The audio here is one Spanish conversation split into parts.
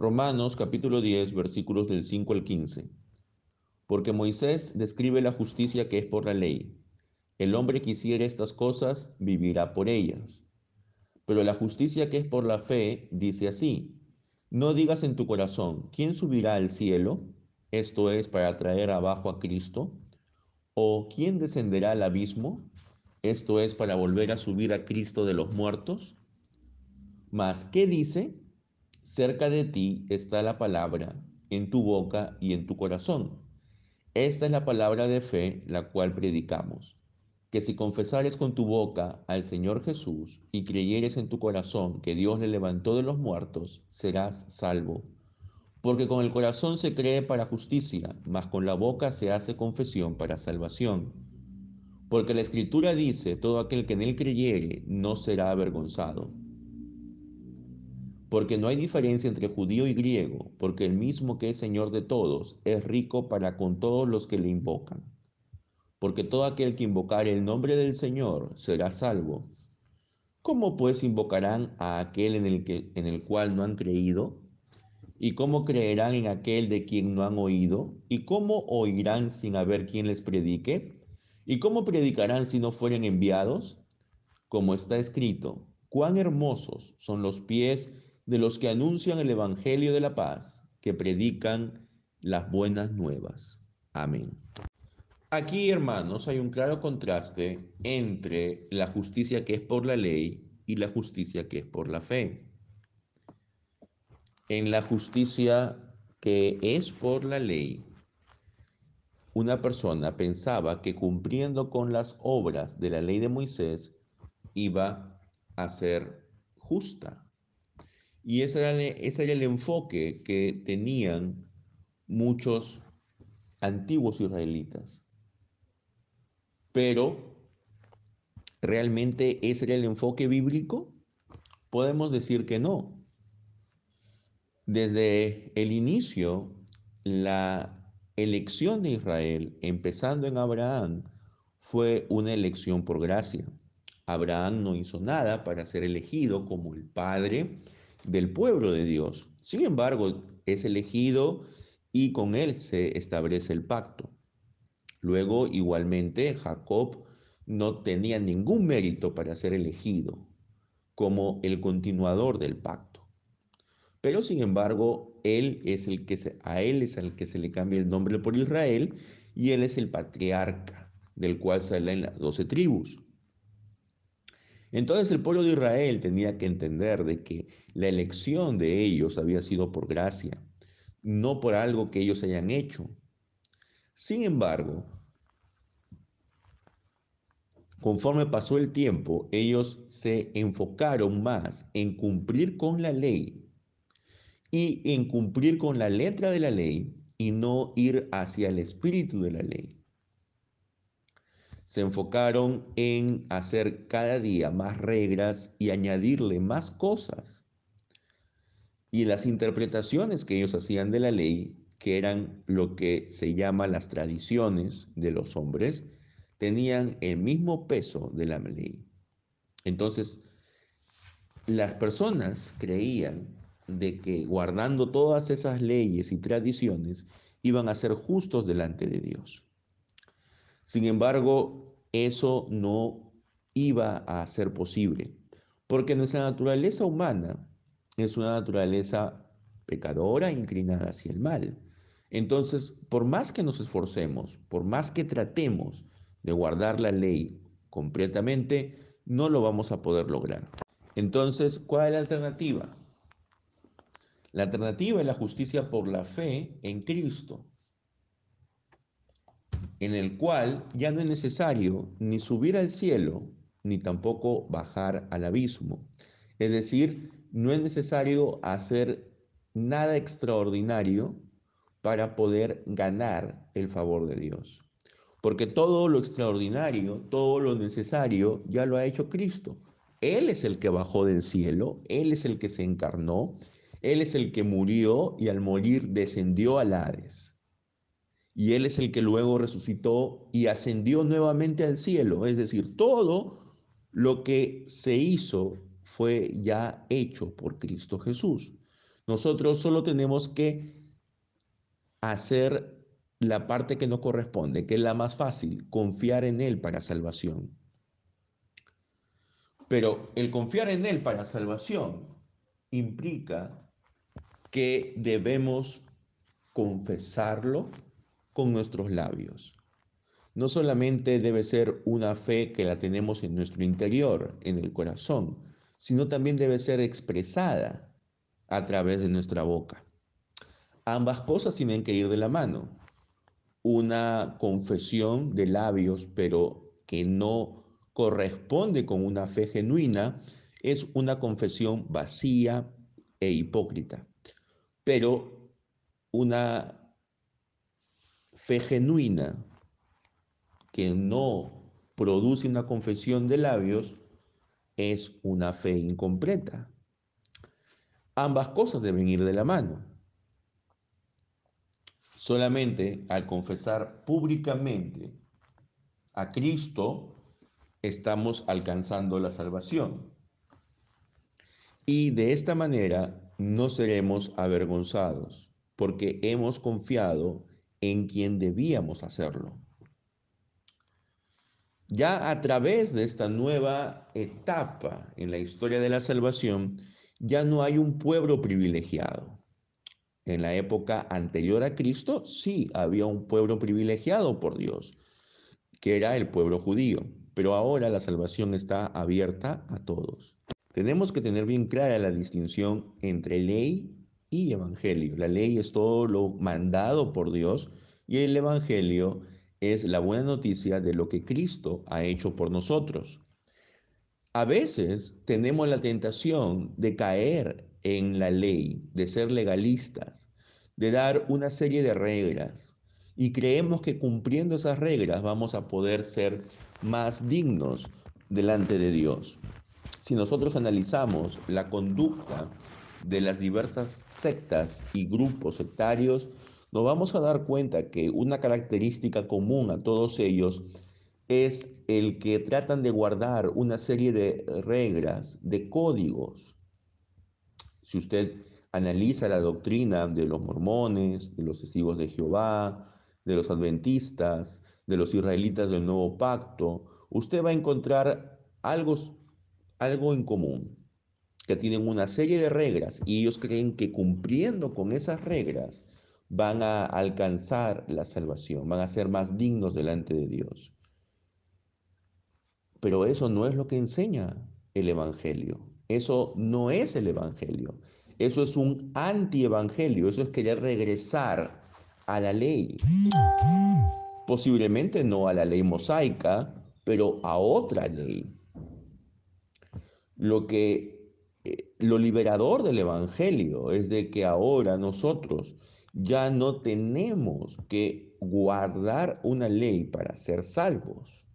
Romanos capítulo 10 versículos del 5 al 15. Porque Moisés describe la justicia que es por la ley. El hombre que hiciere estas cosas vivirá por ellas. Pero la justicia que es por la fe dice así, no digas en tu corazón, ¿quién subirá al cielo? Esto es para traer abajo a Cristo. ¿O quién descenderá al abismo? Esto es para volver a subir a Cristo de los muertos. Mas, ¿qué dice? Cerca de ti está la palabra, en tu boca y en tu corazón. Esta es la palabra de fe, la cual predicamos que si confesares con tu boca al Señor Jesús y creyeres en tu corazón que Dios le levantó de los muertos, serás salvo. Porque con el corazón se cree para justicia, mas con la boca se hace confesión para salvación. Porque la Escritura dice, todo aquel que en él creyere no será avergonzado. Porque no hay diferencia entre judío y griego, porque el mismo que es Señor de todos es rico para con todos los que le invocan porque todo aquel que invocare el nombre del Señor será salvo. ¿Cómo pues invocarán a aquel en el, que, en el cual no han creído? ¿Y cómo creerán en aquel de quien no han oído? ¿Y cómo oirán sin haber quien les predique? ¿Y cómo predicarán si no fueren enviados? Como está escrito, cuán hermosos son los pies de los que anuncian el Evangelio de la paz, que predican las buenas nuevas. Amén. Aquí, hermanos, hay un claro contraste entre la justicia que es por la ley y la justicia que es por la fe. En la justicia que es por la ley, una persona pensaba que cumpliendo con las obras de la ley de Moisés iba a ser justa. Y ese era, el enfoque que tenían muchos antiguos israelitas. Pero, ¿realmente ese era el enfoque bíblico? Podemos decir que no. Desde el inicio, la elección de Israel, empezando en Abraham, fue una elección por gracia. Abraham no hizo nada para ser elegido como el padre del pueblo de Dios. Sin embargo, es elegido y con él se establece el pacto. Luego, igualmente, Jacob no tenía ningún mérito para ser elegido como el continuador del pacto. Pero sin embargo, él es el que a él es el que se le cambia el nombre por Israel y él es el patriarca del cual salen las doce tribus. Entonces el pueblo de Israel tenía que entender de que la elección de ellos había sido por gracia, no por algo que ellos hayan hecho, sin embargo, conforme pasó el tiempo, ellos se enfocaron más en cumplir con la ley y en cumplir con la letra de la ley y no ir hacia el espíritu de la ley. Se enfocaron en hacer cada día más reglas y añadirle más cosas. Y las interpretaciones que ellos hacían de la ley que eran lo que se llama las tradiciones de los hombres, tenían el mismo peso de la ley. Entonces, las personas creían de que guardando todas esas leyes y tradiciones iban a ser justos delante de Dios. Sin embargo, eso no iba a ser posible, porque nuestra naturaleza humana es una naturaleza pecadora inclinada hacia el mal. Entonces, por más que nos esforcemos, por más que tratemos de guardar la ley completamente, no lo vamos a poder lograr. Entonces, ¿cuál es la alternativa? La alternativa es la justicia por la fe en Cristo, en el cual ya no es necesario ni subir al cielo, ni tampoco bajar al abismo. Es decir, no es necesario hacer nada extraordinario para poder ganar el favor de Dios. Porque todo lo extraordinario, todo lo necesario, ya lo ha hecho Cristo. Él es el que bajó del cielo, Él es el que se encarnó, Él es el que murió y al morir descendió al Hades. Y Él es el que luego resucitó y ascendió nuevamente al cielo. Es decir, todo lo que se hizo fue ya hecho por Cristo Jesús. Nosotros solo tenemos que hacer la parte que nos corresponde, que es la más fácil, confiar en Él para salvación. Pero el confiar en Él para salvación implica que debemos confesarlo con nuestros labios. No solamente debe ser una fe que la tenemos en nuestro interior, en el corazón, sino también debe ser expresada a través de nuestra boca. Ambas cosas tienen que ir de la mano. Una confesión de labios, pero que no corresponde con una fe genuina, es una confesión vacía e hipócrita. Pero una fe genuina que no produce una confesión de labios es una fe incompleta. Ambas cosas deben ir de la mano. Solamente al confesar públicamente a Cristo estamos alcanzando la salvación. Y de esta manera no seremos avergonzados, porque hemos confiado en quien debíamos hacerlo. Ya a través de esta nueva etapa en la historia de la salvación, ya no hay un pueblo privilegiado. En la época anterior a Cristo, sí había un pueblo privilegiado por Dios, que era el pueblo judío, pero ahora la salvación está abierta a todos. Tenemos que tener bien clara la distinción entre ley y evangelio. La ley es todo lo mandado por Dios y el evangelio es la buena noticia de lo que Cristo ha hecho por nosotros. A veces tenemos la tentación de caer en la ley, de ser legalistas, de dar una serie de reglas y creemos que cumpliendo esas reglas vamos a poder ser más dignos delante de Dios. Si nosotros analizamos la conducta de las diversas sectas y grupos sectarios, nos vamos a dar cuenta que una característica común a todos ellos es el que tratan de guardar una serie de reglas, de códigos. Si usted analiza la doctrina de los mormones, de los testigos de Jehová, de los adventistas, de los israelitas del nuevo pacto, usted va a encontrar algo, algo en común, que tienen una serie de reglas y ellos creen que cumpliendo con esas reglas, van a alcanzar la salvación, van a ser más dignos delante de Dios. Pero eso no es lo que enseña el Evangelio. Eso no es el Evangelio. Eso es un antievangelio. Eso es querer regresar a la ley. Posiblemente no a la ley mosaica, pero a otra ley. Lo que lo liberador del evangelio es de que ahora nosotros ya no tenemos que guardar una ley para ser salvos.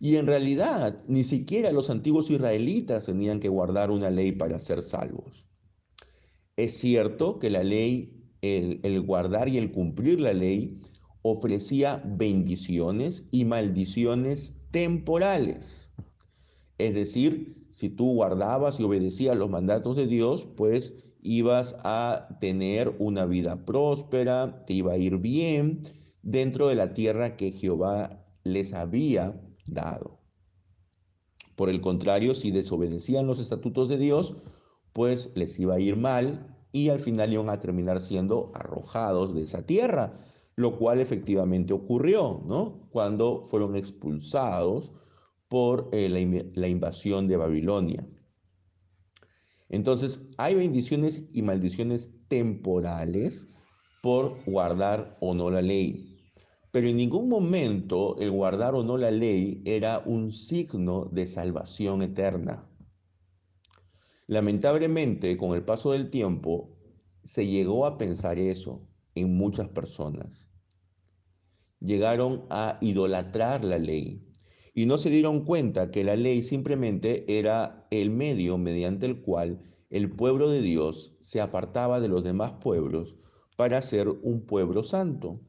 Y en realidad, ni siquiera los antiguos israelitas tenían que guardar una ley para ser salvos. Es cierto que la ley, el, el, guardar y el cumplir la ley, ofrecía bendiciones y maldiciones temporales. Es decir, si tú guardabas y obedecías los mandatos de Dios, pues ibas a tener una vida próspera, te iba a ir bien dentro de la tierra que Jehová les había dado. Por el contrario, si desobedecían los estatutos de Dios, pues les iba a ir mal y al final iban a terminar siendo arrojados de esa tierra, lo cual efectivamente ocurrió, ¿no? Cuando fueron expulsados por eh, la, la invasión de Babilonia. Entonces, hay bendiciones y maldiciones temporales por guardar o no la ley. Pero en ningún momento el guardar o no la ley era un signo de salvación eterna. Lamentablemente, con el paso del tiempo, se llegó a pensar eso en muchas personas. Llegaron a idolatrar la ley y no se dieron cuenta que la ley simplemente era el medio mediante el cual el pueblo de Dios se apartaba de los demás pueblos para ser un pueblo santo.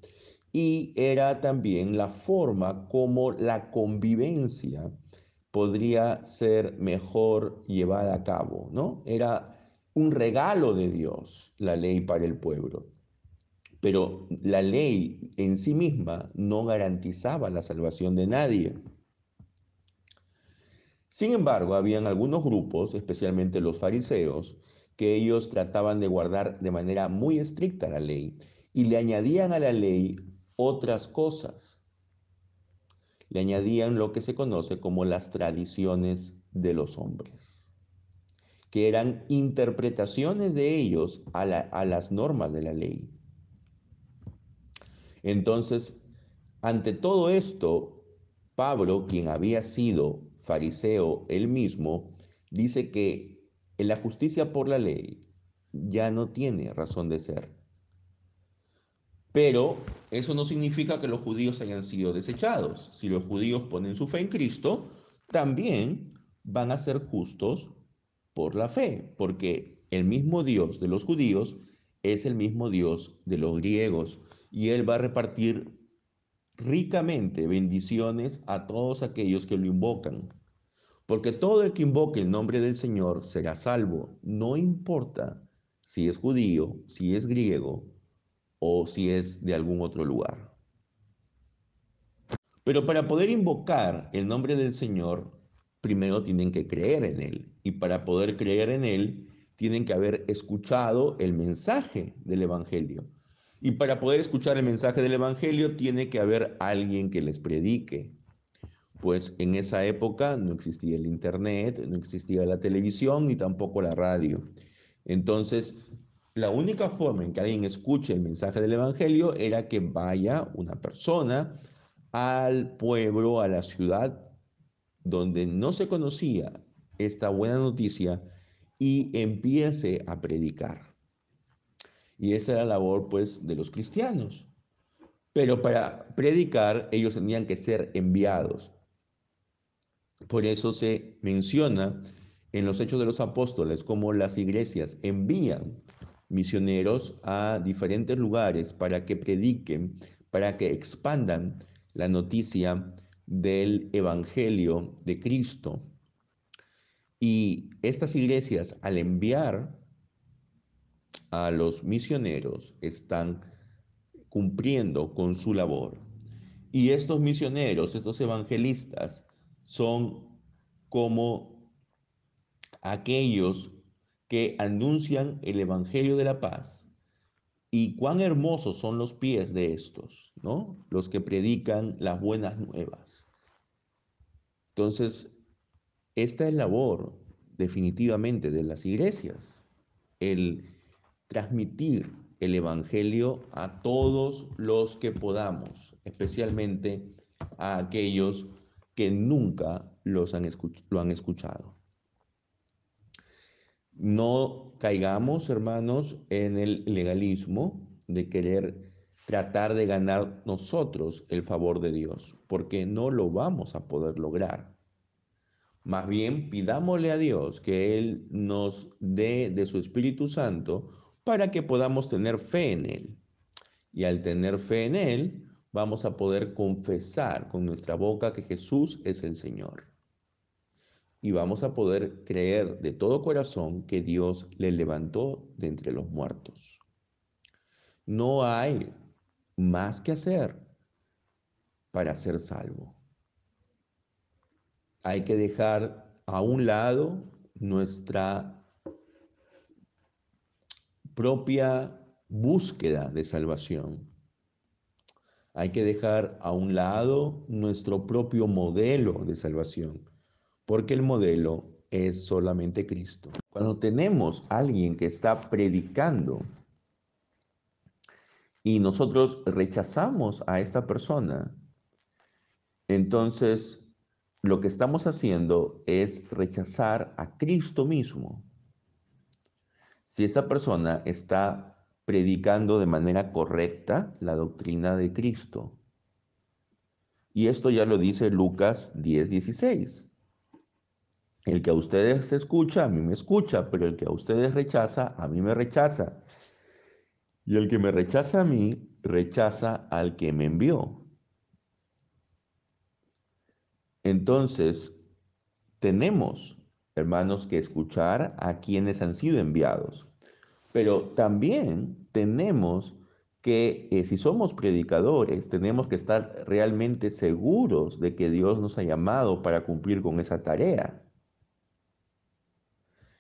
Y era también la forma como la convivencia podría ser mejor llevada a cabo, ¿no? Era un regalo de Dios, la ley para el pueblo. Pero la ley en sí misma no garantizaba la salvación de nadie. Sin embargo, habían algunos grupos, especialmente los fariseos, que ellos trataban de guardar de manera muy estricta la ley y le añadían a la ley otras cosas. Le añadían lo que se conoce como las tradiciones de los hombres, que eran interpretaciones de ellos a, a las normas de la ley. Entonces, ante todo esto, Pablo, quien había sido fariseo él mismo, dice que la justicia por la ley ya no tiene razón de ser. Pero eso no significa que los judíos hayan sido desechados. Si los judíos ponen su fe en Cristo, también van a ser justos por la fe, porque el mismo Dios de los judíos es el mismo Dios de los griegos y Él va a repartir ricamente bendiciones a todos aquellos que lo invocan. Porque todo el que invoque el nombre del Señor será salvo, no importa si es judío, si es griego o si es de algún otro lugar. Pero para poder invocar el nombre del Señor, primero tienen que creer en Él. Y para poder creer en Él, tienen que haber escuchado el mensaje del Evangelio. Y para poder escuchar el mensaje del Evangelio, tiene que haber alguien que les predique. Pues en esa época no existía el Internet, no existía la televisión ni tampoco la radio. Entonces, la única forma en que alguien escuche el mensaje del Evangelio era que vaya una persona al pueblo, a la ciudad donde no se conocía esta buena noticia y empiece a predicar. Y esa era la labor pues de los cristianos. Pero para predicar ellos tenían que ser enviados. Por eso se menciona en los Hechos de los Apóstoles cómo las iglesias envían misioneros a diferentes lugares para que prediquen, para que expandan la noticia del Evangelio de Cristo. Y estas iglesias, al enviar a los misioneros, están cumpliendo con su labor. Y estos misioneros, estos evangelistas, son como aquellos que anuncian el Evangelio de la paz. Y cuán hermosos son los pies de estos, ¿no? Los que predican las buenas nuevas. Entonces, esta es labor definitivamente de las iglesias, el transmitir el Evangelio a todos los que podamos, especialmente a aquellos que nunca los han lo han escuchado. No caigamos, hermanos, en el legalismo de querer tratar de ganar nosotros el favor de Dios, porque no lo vamos a poder lograr. Más bien, pidámosle a Dios que Él nos dé de su Espíritu Santo para que podamos tener fe en Él. Y al tener fe en Él, vamos a poder confesar con nuestra boca que Jesús es el Señor. Y vamos a poder creer de todo corazón que Dios le levantó de entre los muertos. No hay más que hacer para ser salvo. Hay que dejar a un lado nuestra propia búsqueda de salvación hay que dejar a un lado nuestro propio modelo de salvación, porque el modelo es solamente Cristo. Cuando tenemos a alguien que está predicando y nosotros rechazamos a esta persona, entonces lo que estamos haciendo es rechazar a Cristo mismo. Si esta persona está predicando de manera correcta la doctrina de Cristo. Y esto ya lo dice Lucas 10, 16. El que a ustedes escucha, a mí me escucha, pero el que a ustedes rechaza, a mí me rechaza. Y el que me rechaza a mí, rechaza al que me envió. Entonces, tenemos hermanos, que escuchar a quienes han sido enviados. Pero también tenemos que, eh, si somos predicadores, tenemos que estar realmente seguros de que Dios nos ha llamado para cumplir con esa tarea.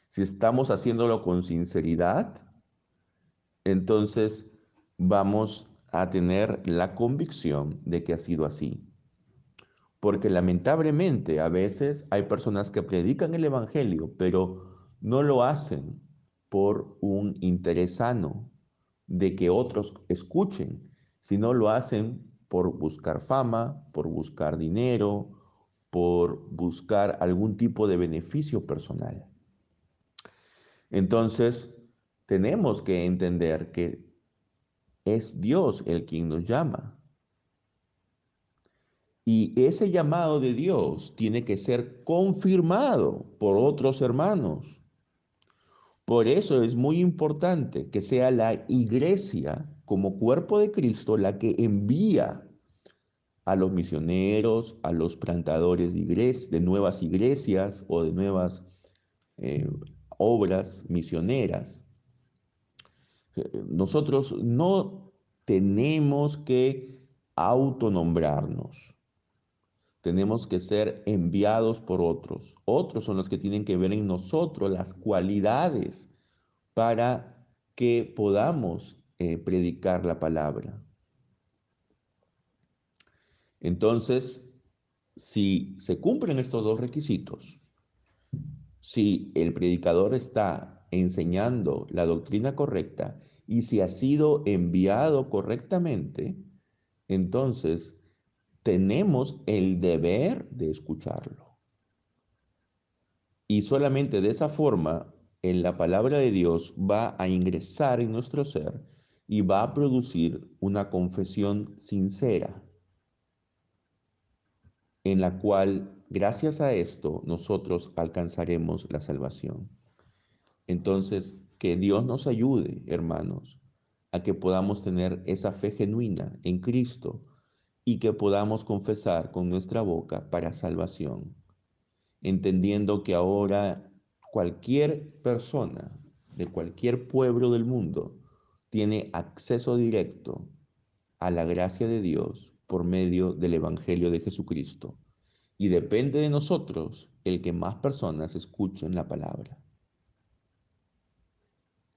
Si estamos haciéndolo con sinceridad, entonces vamos a tener la convicción de que ha sido así. Porque lamentablemente a veces hay personas que predican el Evangelio, pero no lo hacen por un interés sano de que otros escuchen, sino lo hacen por buscar fama, por buscar dinero, por buscar algún tipo de beneficio personal. Entonces, tenemos que entender que es Dios el quien nos llama. Y ese llamado de Dios tiene que ser confirmado por otros hermanos. Por eso es muy importante que sea la iglesia como cuerpo de Cristo la que envía a los misioneros, a los plantadores de, de nuevas iglesias o de nuevas eh, obras misioneras. Nosotros no tenemos que autonombrarnos. Tenemos que ser enviados por otros. Otros son los que tienen que ver en nosotros las cualidades para que podamos eh, predicar la palabra. Entonces, si se cumplen estos dos requisitos, si el predicador está enseñando la doctrina correcta y si ha sido enviado correctamente, entonces tenemos el deber de escucharlo. Y solamente de esa forma, en la palabra de Dios va a ingresar en nuestro ser y va a producir una confesión sincera, en la cual Gracias a esto nosotros alcanzaremos la salvación. Entonces, que Dios nos ayude, hermanos, a que podamos tener esa fe genuina en Cristo y que podamos confesar con nuestra boca para salvación, entendiendo que ahora cualquier persona de cualquier pueblo del mundo tiene acceso directo a la gracia de Dios por medio del Evangelio de Jesucristo. Y depende de nosotros el que más personas escuchen la palabra.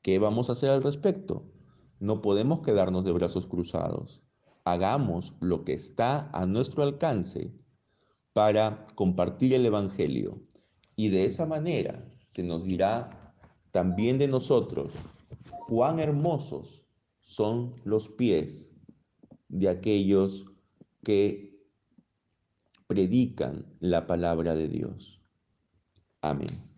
¿Qué vamos a hacer al respecto? No podemos quedarnos de brazos cruzados. Hagamos lo que está a nuestro alcance para compartir el Evangelio. Y de esa manera se nos dirá también de nosotros cuán hermosos son los pies de aquellos que predican la palabra de Dios. Amén.